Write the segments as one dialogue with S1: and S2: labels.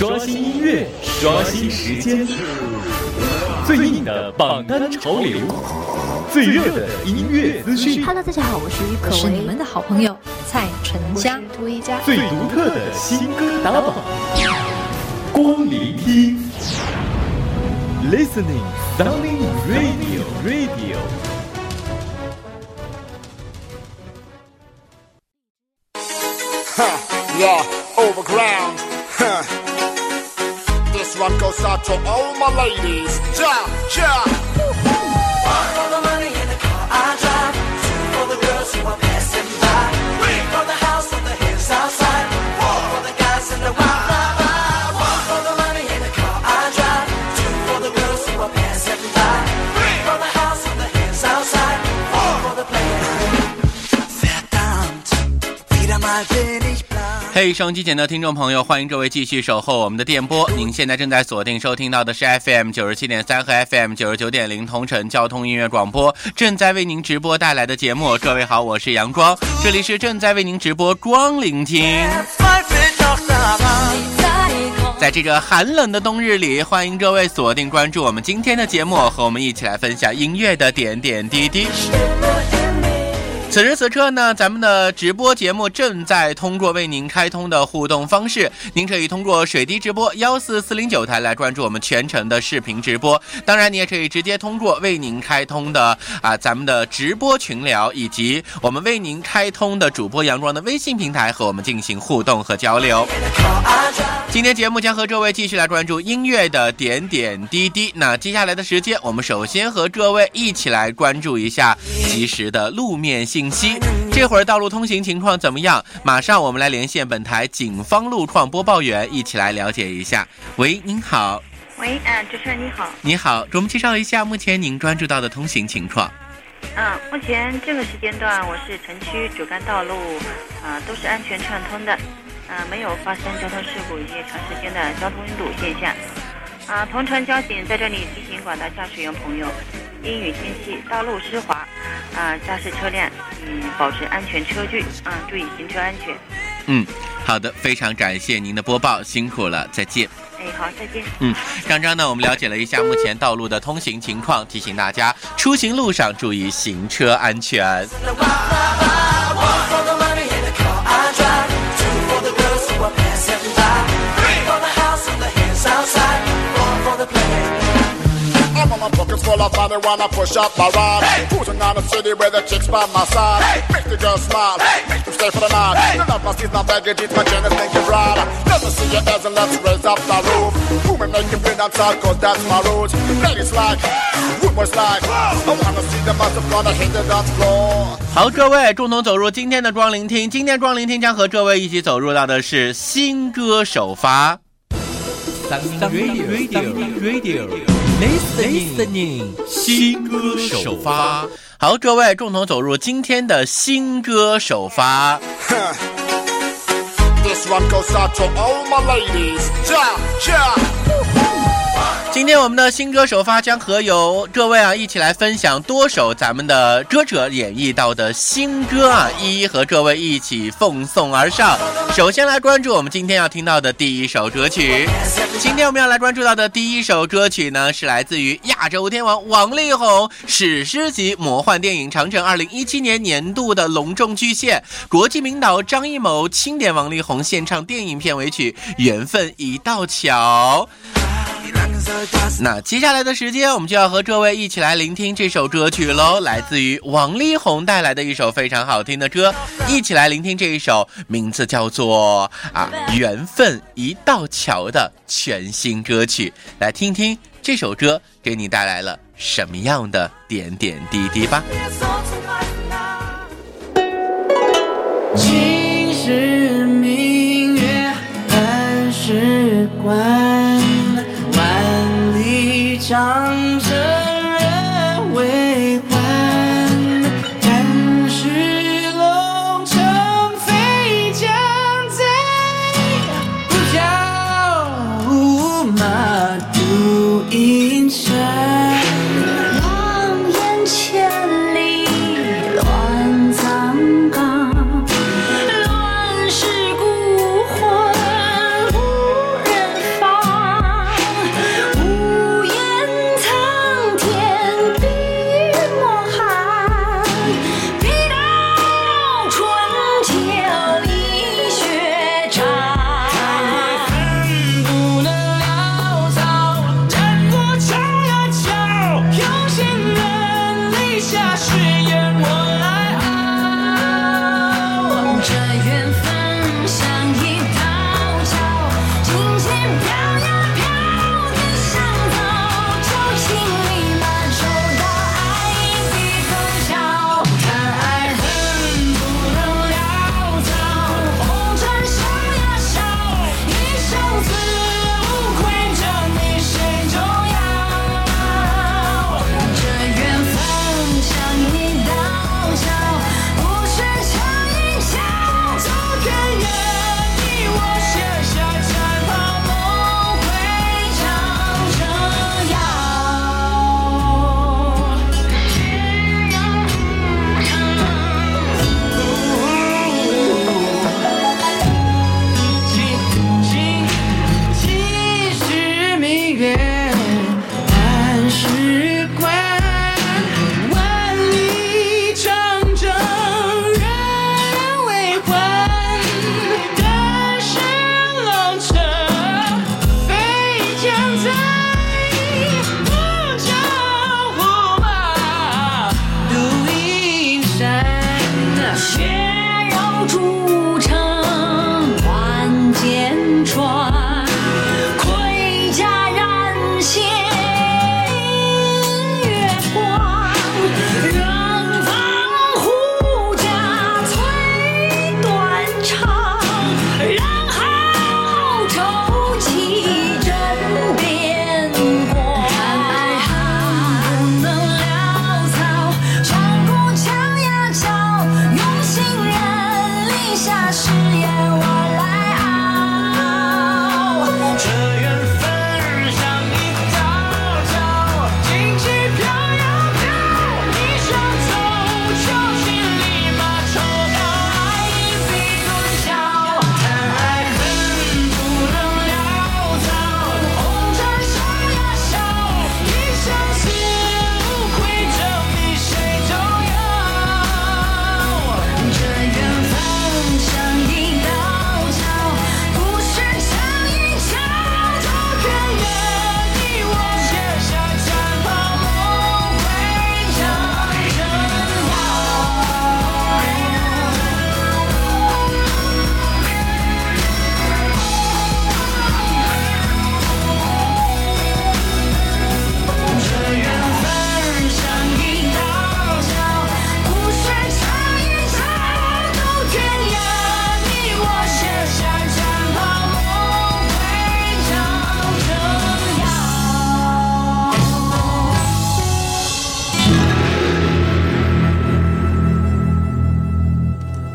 S1: 刷新音乐，刷新时间，最硬的榜单潮流，最热的音乐资讯。
S2: Hello，大家好，我是于可
S3: 是你们的好朋友蔡淳佳，
S2: 涂一佳，
S1: 最独特的新歌打榜，光聆听，Listening Sounding Radio Radio。
S4: Yeah, overground. One goes out to all my ladies. Ja, ja.
S5: For the money in the car I drive. Two for the girls who are passing by. Three for the house on the. Four for the guys in the wild. One for the money in the car I drive. Two for the girls who are passing by. Three for the house on the. Four for the. Verdammt, wieder mal.
S6: 嘿，收音机前的听众朋友，欢迎各位继续守候我们的电波。您现在正在锁定收听到的是 FM 九十七点三和 FM 九十九点零同城交通音乐广播，正在为您直播带来的节目。各位好，我是杨光，这里是正在为您直播光聆听。在这个寒冷的冬日里，欢迎各位锁定关注我们今天的节目，和我们一起来分享音乐的点点滴滴。此时此刻呢，咱们的直播节目正在通过为您开通的互动方式，您可以通过水滴直播幺四四零九台来关注我们全程的视频直播。当然，你也可以直接通过为您开通的啊咱们的直播群聊，以及我们为您开通的主播阳光的微信平台和我们进行互动和交流。今天节目将和各位继续来关注音乐的点点滴滴。那接下来的时间，我们首先和各位一起来关注一下及时的路面信息。这会儿道路通行情况怎么样？马上我们来连线本台警方路况播报员，一起来了解一下。喂，您好，
S7: 喂，嗯、主持人你好，
S6: 你好，给我们介绍一下目前您关注到的通行情况。
S7: 嗯、目前这个时间段我市城区主干道路，啊、都是安全畅通的，啊、没有发生交通事故以及长时间的交通拥堵现象。啊、同城交警在这里提醒广大驾驶员朋友，阴雨天气道路湿滑，啊、驾驶车辆嗯保持安全车距，啊、注意行车安全。
S6: 嗯，好的，非常感谢您的播报，辛苦了，再见。
S7: 哎，好，再见。
S6: 嗯，刚刚呢，我们了解了一下目前道路的通行情况，提醒大家出行路上注意行车安全。
S4: My pockets full of money when I push up my rod. Cruising on the city with the chicks by my side. Make the girls smile, make them stay for the night. None of my seats, not baggage, it's my Jenny's thinking right. Let me see your hands and let's raise up the roof. Women make you feel outside, cause that's my rules. Ladies like, rumors like, I wanna see the massive gonna hit the dance floor.
S6: 好，各位共同走入今天的光聆听。今天光聆听将和各位一起走入到的是新歌首发。
S1: Radio Radio Listening 新歌首发。
S6: 好，各位共同走入今天的新歌首发。
S4: This one goes out to all my ladies. Ja, ja.
S6: 今天我们的新歌首发将和有各位啊一起来分享多首咱们的歌者演绎到的新歌啊，一一和各位一起奉送而上。首先来关注我们今天要听到的第一首歌曲。今天我们要来关注到的第一首歌曲呢，是来自于亚洲天王王力宏史诗级魔幻电影《长城》二零一七年年度的隆重巨献，国际名导张艺谋钦点王力宏献唱电影片尾曲《缘分一道桥》。那接下来的时间，我们就要和各位一起来聆听这首歌曲喽，来自于王力宏带来的一首非常好听的歌，一起来聆听这一首名字叫做啊《缘分一道桥》的全新歌曲，来听听这首歌给你带来了什么样的点点滴滴吧。
S2: 想。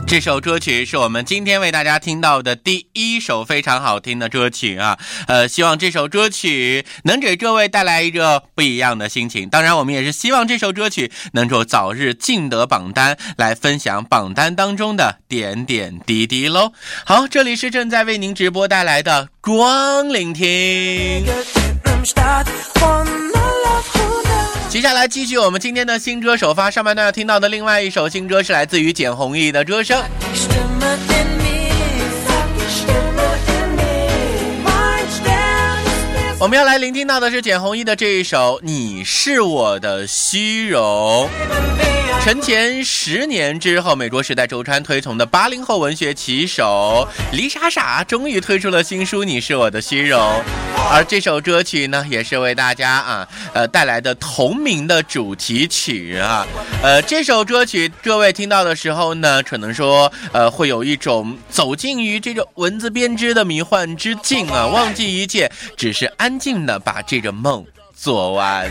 S6: 这首歌曲是我们今天为大家听到的第一首非常好听的歌曲啊，呃，希望这首歌曲能给各位带来一个不一样的心情。当然，我们也是希望这首歌曲能够早日进得榜单，来分享榜单当中的点点滴滴喽。好，这里是正在为您直播带来的光聆听。接下来继续我们今天的新歌首发，上半段要听到的另外一首新歌是来自于简弘毅的歌声。我们要来聆听到的是简弘毅的这一首《你是我的虚荣》。陈前十年之后，美国《时代周刊》推崇的八零后文学旗手黎莎莎终于推出了新书《你是我的虚荣》，而这首歌曲呢，也是为大家啊呃带来的同名的主题曲啊。呃，这首歌曲各位听到的时候呢，可能说呃会有一种走进于这个文字编织的迷幻之境啊，忘记一切，只是安静的把这个梦。做完，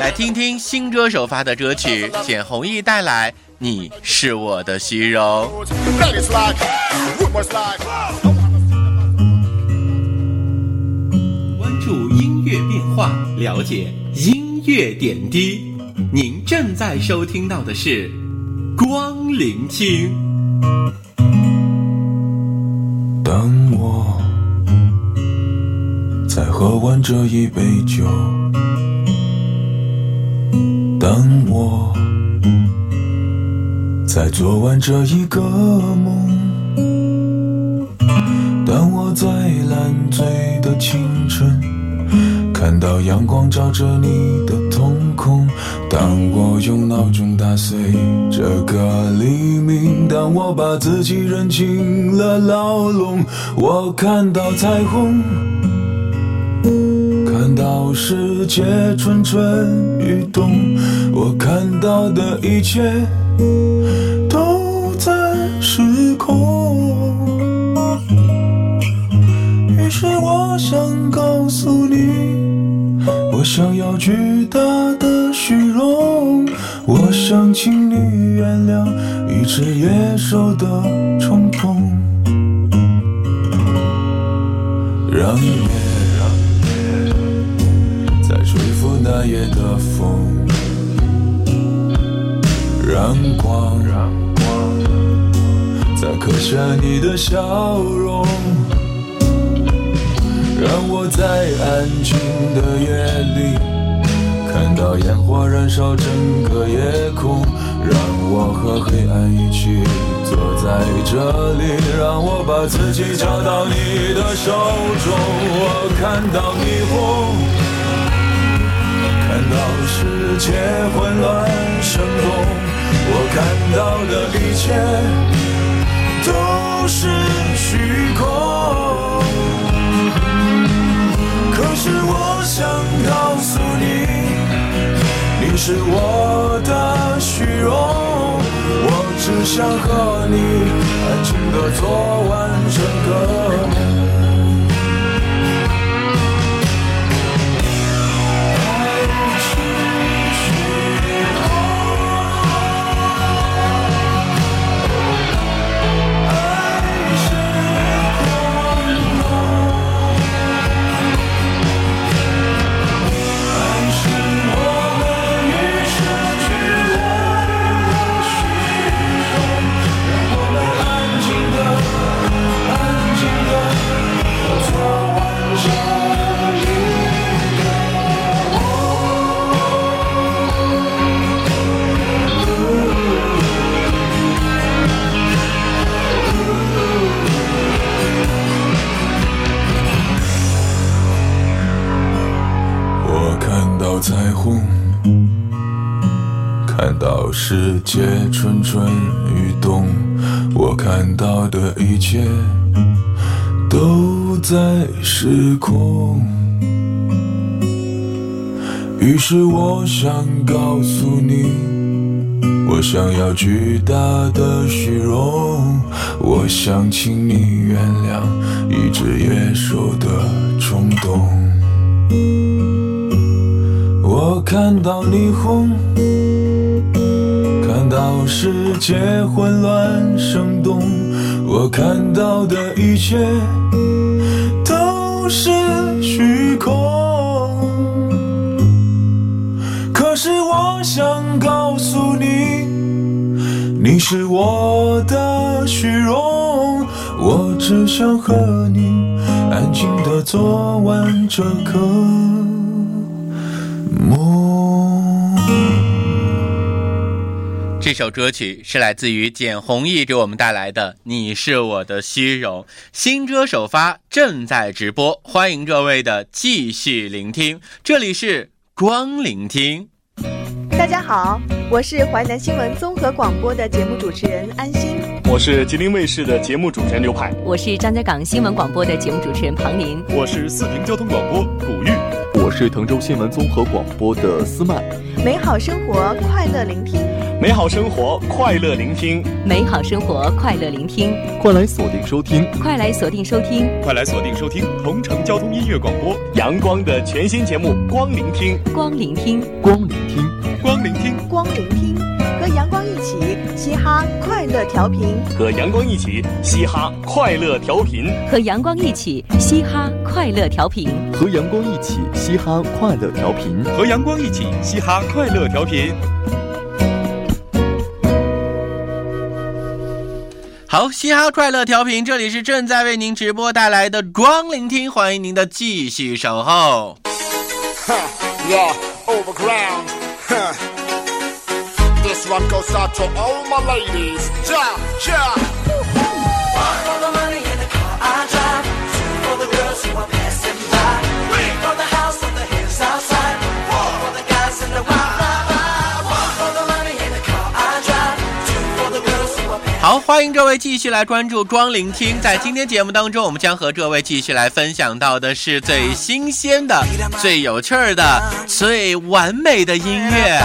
S6: 来听听新歌首发的歌曲，简弘亦带来《你是我的虚荣》。
S1: 乐变化，了解音乐点滴。您正在收听到的是光聆听。
S8: 当我在喝完这一杯酒，当我在做完这一个梦，当我在烂醉的清晨看到阳光照着你的瞳孔，当我用闹钟打碎这个黎明，当我把自己扔进了牢笼，我看到彩虹。看到世界蠢蠢欲动，我看到的一切都在失控。于是我想告诉你，想要巨大的虚荣，我想请你原谅一只野兽的冲动，让夜。在吹拂那夜的风，让光再刻下你的笑容，让我在安静的夜里看到烟火燃烧整个夜空，让我和黑暗一起坐在这里，让我把自己交到你的手中，我看到霓虹。看到世界混乱生动，我看到的一切都是虚空。是我想告诉你，你是我的虚荣，我只想和你安静的做完整个梦。在失控。于是我想告诉你，我想要巨大的虚荣，我想请你原谅一只野兽的冲动。我看到霓虹，看到世界混乱生动，我看到的一切是虚空。可是我想告诉你，你是我的虚荣，我只想和你安静的做完这个
S6: 这首歌曲是来自于简弘毅给我们带来的《你是我的虚荣》，新歌首发正在直播，欢迎各位的继续聆听。这里是光聆听。
S9: 大家好，我是淮南新闻综合广播的节目主持人安心。
S10: 我是吉林卫视的节目主持人刘派，
S11: 我是张家港新闻广播的节目主持人庞林，
S12: 我是四平交通广播古玉，
S13: 我是滕州新闻综合广播的思曼。
S9: 美好生活，快乐聆听。
S10: 美好生活，快乐聆听。
S11: 美好生活，快乐聆听。
S13: 快来锁定收听，
S11: 快来锁定收听，
S12: 快来锁定收听。同城交通音乐广播
S10: 阳光的全新节目《光聆听》，
S11: 光聆听，
S13: 光聆听，
S12: 光聆听，
S9: 光聆听，和阳光一起嘻哈快乐调频，
S10: 和阳光一起嘻哈快乐调频，
S11: 和阳光一起嘻哈快乐调频，
S13: 和阳光一起嘻哈快乐调频，
S12: 和阳光一起嘻哈快乐调频。
S6: 好，嘻哈快乐调频，这里是正在为您直播带来的光聆听，欢迎您的继续守候。
S4: Yeah,
S6: 好，欢迎各位继续来关注光聆听。在今天节目当中，我们将和各位继续来分享到的是最新鲜的、最有趣的、最完美的音乐。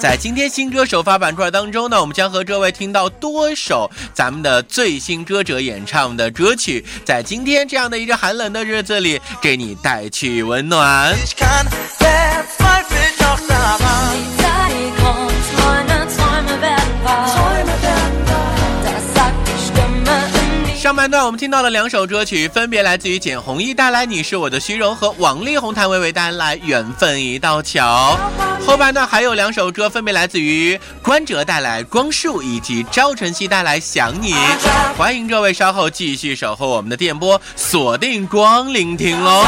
S6: 在今天新歌首发板块当中呢，我们将和各位听到多首咱们的最新歌者演唱的歌曲，在今天这样的一个寒冷的日子里，给你带去温暖。半段我们听到了两首歌曲，分别来自于简弘亦带来《你是我的虚荣》和王力宏、谭维维带来《缘分一道桥》。后半段还有两首歌，分别来自于关喆带来《光束》以及赵晨曦带来《想你》。欢迎各位稍后继续守候我们的电波，锁定光聆听喽。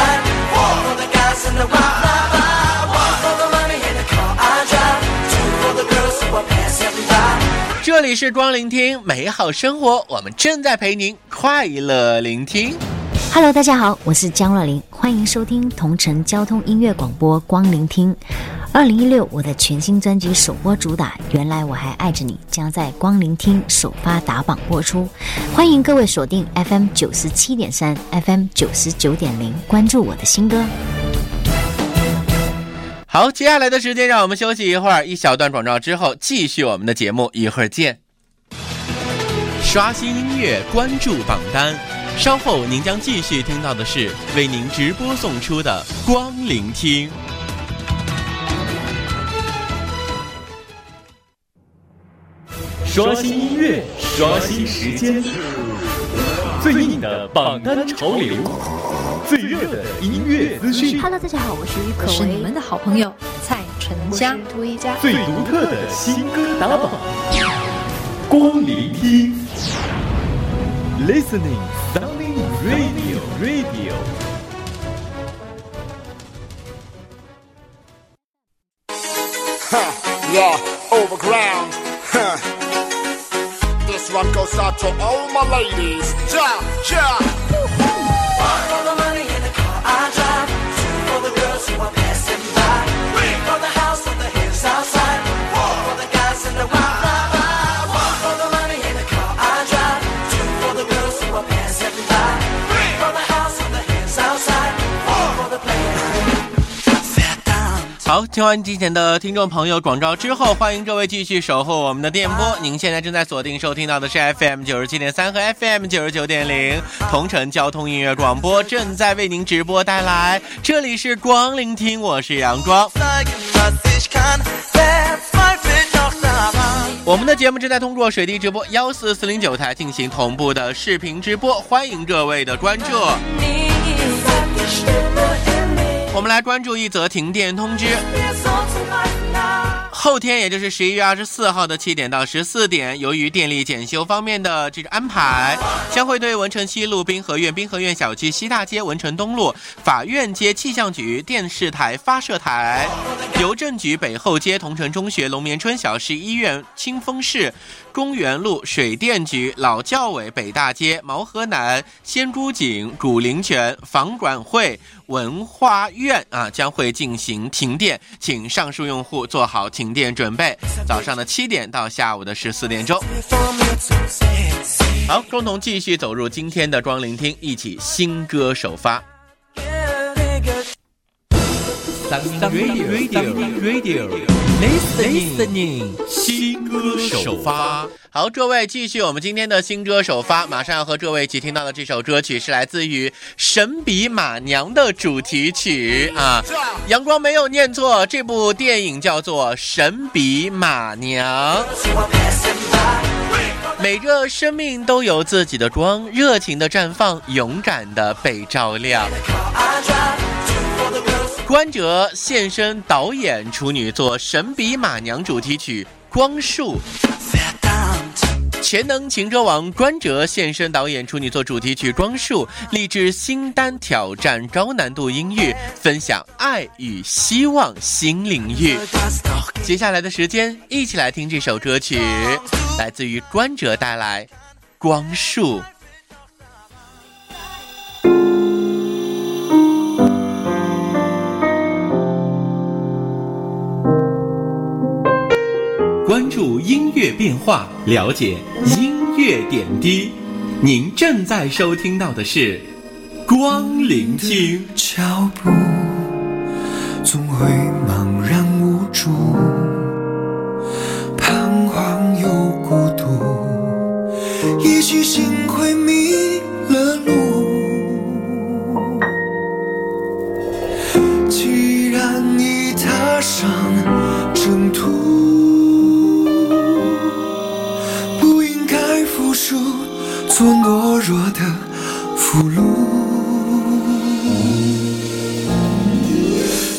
S6: 这里是光聆听美好生活，我们正在陪您快乐聆听。
S14: Hello，大家好，我是江若琳，欢迎收听同城交通音乐广播光聆听。二零一六，我的全新专辑首播主打《原来我还爱着你》将在光聆听首发打榜播出，欢迎各位锁定 FM 九十七点三、FM 九十九点零，关注我的新歌。
S6: 好，接下来的时间让我们休息一会儿，一小段广告之后继续我们的节目，一会儿见。刷新音乐，关注榜单，稍后您将继续听到的是为您直播送出的光聆听。
S12: 刷新音乐，刷新时间，最硬的榜单潮流，最热的音乐资讯
S3: ，Hello，大家好，我是于可为，是你们的好朋友蔡淳佳。
S9: 涂一佳。
S12: 最独特的新歌打榜，光聆听，Listening Sounding Radio Radio。
S4: Huh. Yeah, overground. Huh. This one goes out to all my ladies. Yeah, yeah.
S6: 好，听完之前的听众朋友广告之后，欢迎各位继续守候我们的电波。您现在正在锁定收听到的是 FM 九十七点三和 FM 九十九点零同城交通音乐广播，正在为您直播带来。这里是光聆听，我是阳光。我们的节目正在通过水滴直播幺四四零九台进行同步的视频直播，欢迎各位的关注。我们来关注一则停电通知。后天，也就是十一月二十四号的七点到十四点，由于电力检修方面的这个安排，将会对文城西路滨河苑滨河苑小区西大街、文城东路法院街气象局电视台发射台、邮政局北后街、同城中学、龙眠春小市医院、清风市公园路、水电局、老教委北大街、毛河南、仙姑井、古灵泉、房管会、文化院啊，将会进行停电，请上述用户做好停电准备。早上的七点到下午的十四点钟。好，共同继续走入今天的光聆听，一起新歌首发。
S1: Radio Radio Listening. 新歌首发。
S6: 好，各位继续我们今天的新歌首发，马上要和各位一起听到的这首歌曲是来自于《神笔马娘》的主题曲。啊，阳光没有念错，这部电影叫做《神笔马娘》。每个生命都有自己的光，热情的绽放，勇敢的被照亮。关喆现身导演处女作《神笔马娘》主题曲《光束》。潜能情歌王关喆现身导演处女作主题曲《光束》，励志新单挑战高难度音域，分享爱与希望新领域。接下来的时间，一起来听这首歌曲，来自于关喆带来《光束》。
S1: 音乐变化，了解音乐点滴。您正在收听到的是光聆听。
S15: 脚步总会茫然无助，做懦弱的俘虏。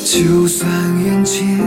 S15: 就算眼前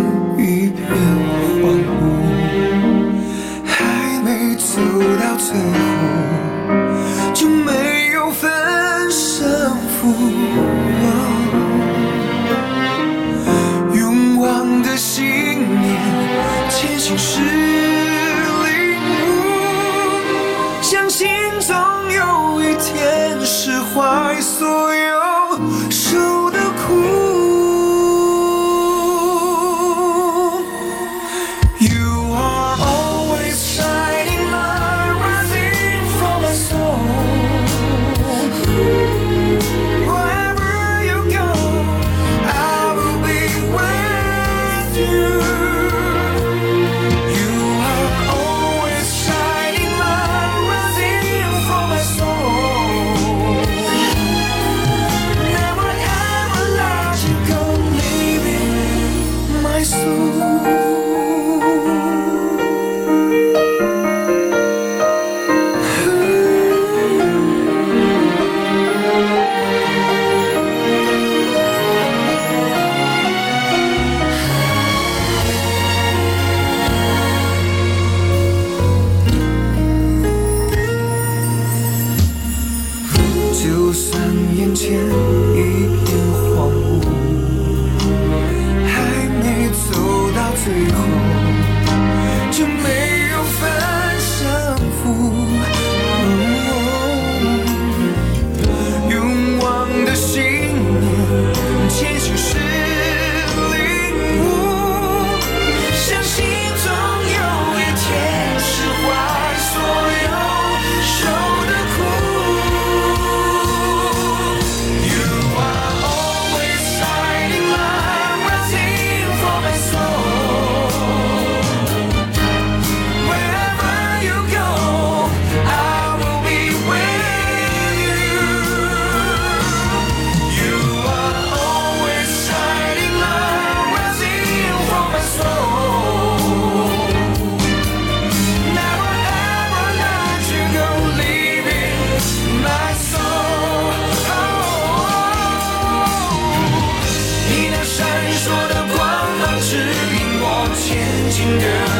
S15: 进的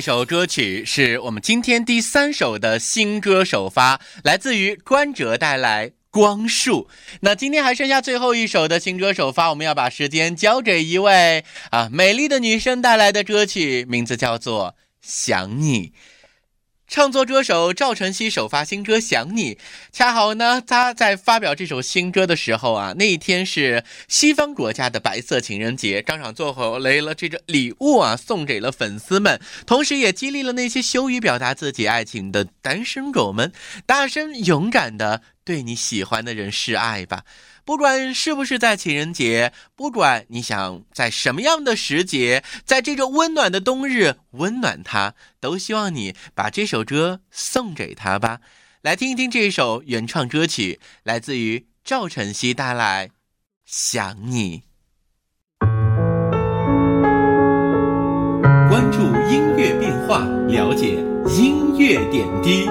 S6: 这首歌曲是我们今天第三首的新歌首发，来自于关喆带来。光束，那今天还剩下最后一首的新歌首发，我们要把时间交给一位啊美丽的女生带来的歌曲，名字叫做《想你》。唱作歌手赵晨曦首发新歌《想你》，恰好呢，他在发表这首新歌的时候啊，那一天是西方国家的白色情人节，当场做好来了这个礼物啊，送给了粉丝们，同时也激励了那些羞于表达自己爱情的单身狗们，大声勇敢的对你喜欢的人示爱吧。不管是不是在情人节，不管你想在什么样的时节，在这个温暖的冬日温暖他，都希望你把这首歌送给他吧。来听一听这首原创歌曲，来自于赵晨曦带来《想你》。
S1: 关注音乐变化，了解音乐点滴。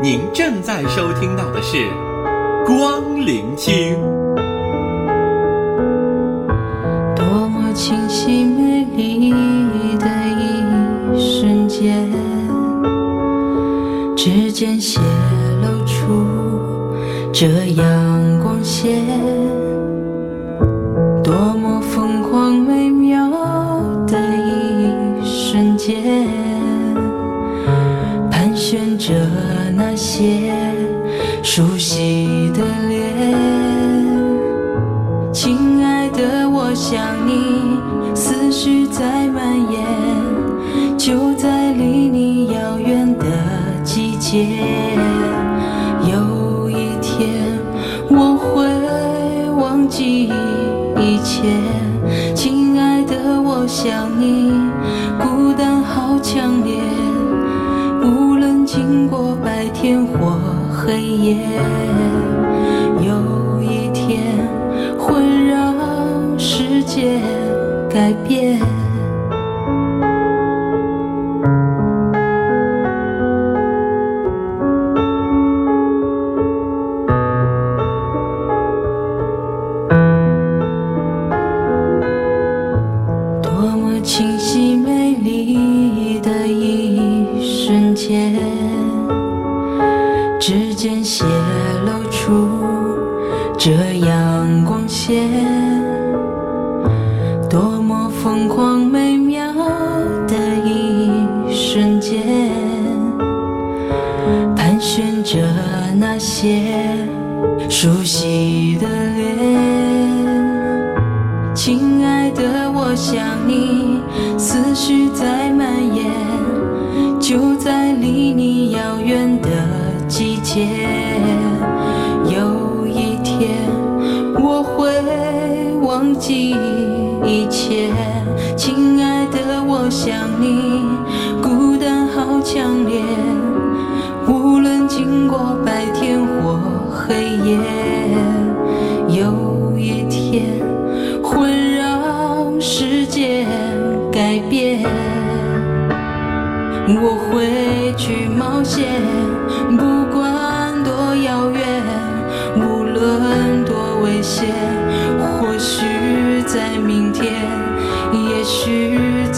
S1: 您正在收听到的是光聆听。
S16: 你的一瞬间，指尖泄露出这样我想你，孤单好强烈，无论经过白天或黑夜。有一天。会让世界改变。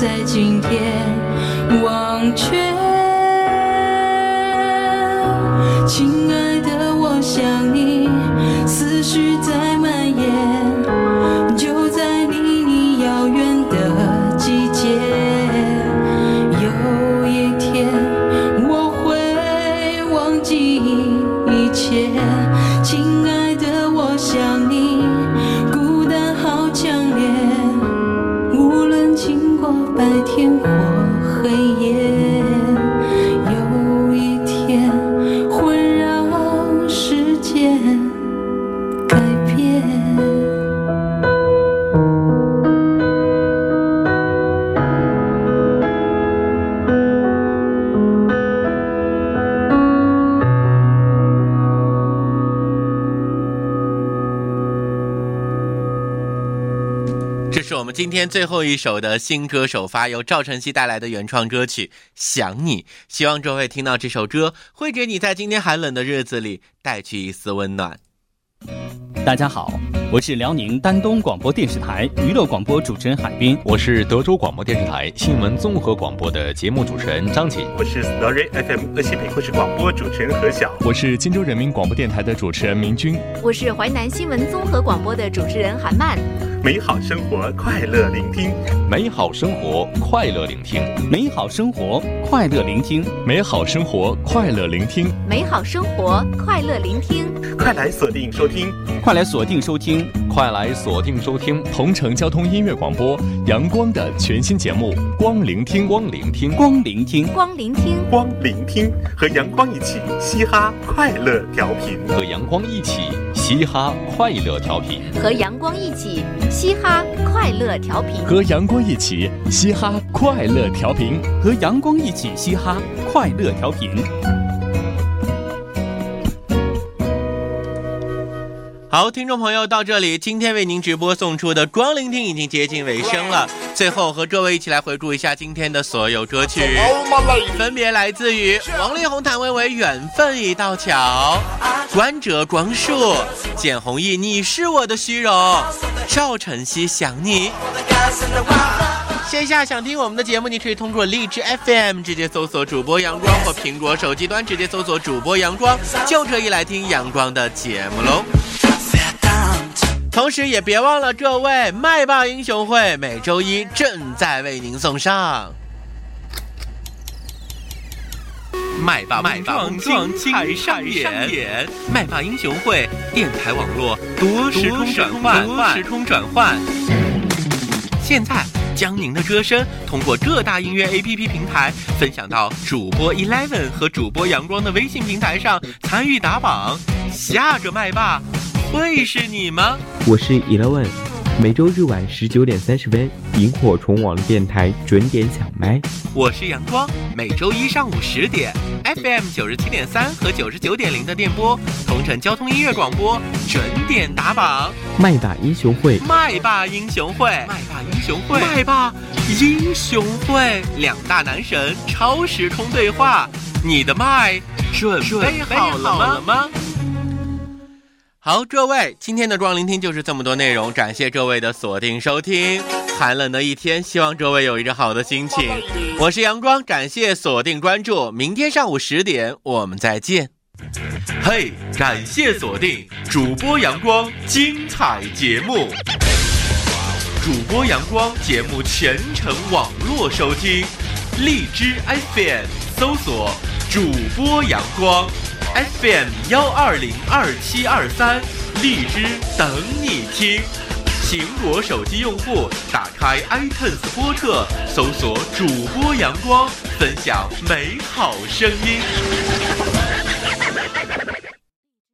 S16: 爱情
S6: 今天最后一首的新歌首发，由赵晨曦带来的原创歌曲《想你》。希望各位听到这首歌，会给你在今天寒冷的日子里带去一丝温暖。
S10: 大家好，我是辽宁丹东广播电视台娱乐广播主持人海滨，
S17: 我是德州广播电视台新闻综合广播的节目主持人张琴，
S18: 我是 Story FM 鄂西北故事广播主持人何晓，
S12: 我是荆州人民广播电台的主持人明君，
S3: 我是淮南新闻综合广播的主持人韩曼。
S18: 美好生活，快乐聆听；
S17: 美好生活，快乐聆听；
S10: 美好生活，快乐聆听；
S12: 美好生活，快乐聆听；
S3: 美好生活，快乐聆听。
S18: 快来锁定收听，
S10: 快来锁定收听，
S17: 快来锁定收听。
S12: 同城交通音乐广播阳光的全新节目《光聆听》，
S17: 光聆听，
S10: 光聆听，
S3: 光聆听，
S18: 光聆听，和阳光一起嘻哈快乐调频，
S17: 和阳光一起嘻哈快乐调频，
S3: 和阳光一起嘻哈快乐调频，
S12: 和阳光一起嘻哈快乐调频，
S10: 和阳光一起嘻哈快乐调频。
S6: 好，听众朋友，到这里，今天为您直播送出的光聆听已经接近尾声了。最后和各位一起来回顾一下今天的所有歌曲，分别来自于王力宏、谭维维《缘分一道桥》，关喆、光束、简弘毅《你是我的虚荣》，赵晨曦《想你》。线下想听我们的节目，你可以通过荔枝 FM 直接搜索主播阳光，或苹果手机端直接搜索主播阳光，就可以来听阳光的节目喽。同时，也别忘了各位麦霸英雄会每周一正在为您送上麦霸麦霸碰撞精彩上演，麦霸英雄会电台网络多时空转换，多时空转换。现在将您的歌声通过各大音乐 APP 平台分享到主播 Eleven 和主播阳光的微信平台上，参与打榜。下个麦霸。会是你吗？
S19: 我是 Eleven，每周日晚十九点三十分，萤火虫网络电台准点抢麦。
S6: 我是阳光，每周一上午十点，FM 九十七点三和九十九点零的电波，同城交通音乐广播准点打榜。
S19: 麦霸英雄会，
S6: 麦霸英雄会，麦霸英雄会，麦霸英雄会，两大男神超时空对话，你的麦准备好了吗？好，各位，今天的光聆听就是这么多内容，感谢各位的锁定收听。寒冷的一天，希望各位有一个好的心情。我是阳光，感谢锁定关注，明天上午十点我们再见。嘿，感谢锁定主播阳光精彩节目，主播阳光节目全程网络收听，荔枝 FM 搜索主播阳光。FM 幺二零二七二三，荔枝等你听。苹果手机用户打开 iTunes 播客，搜索主播阳光，分享美好声音。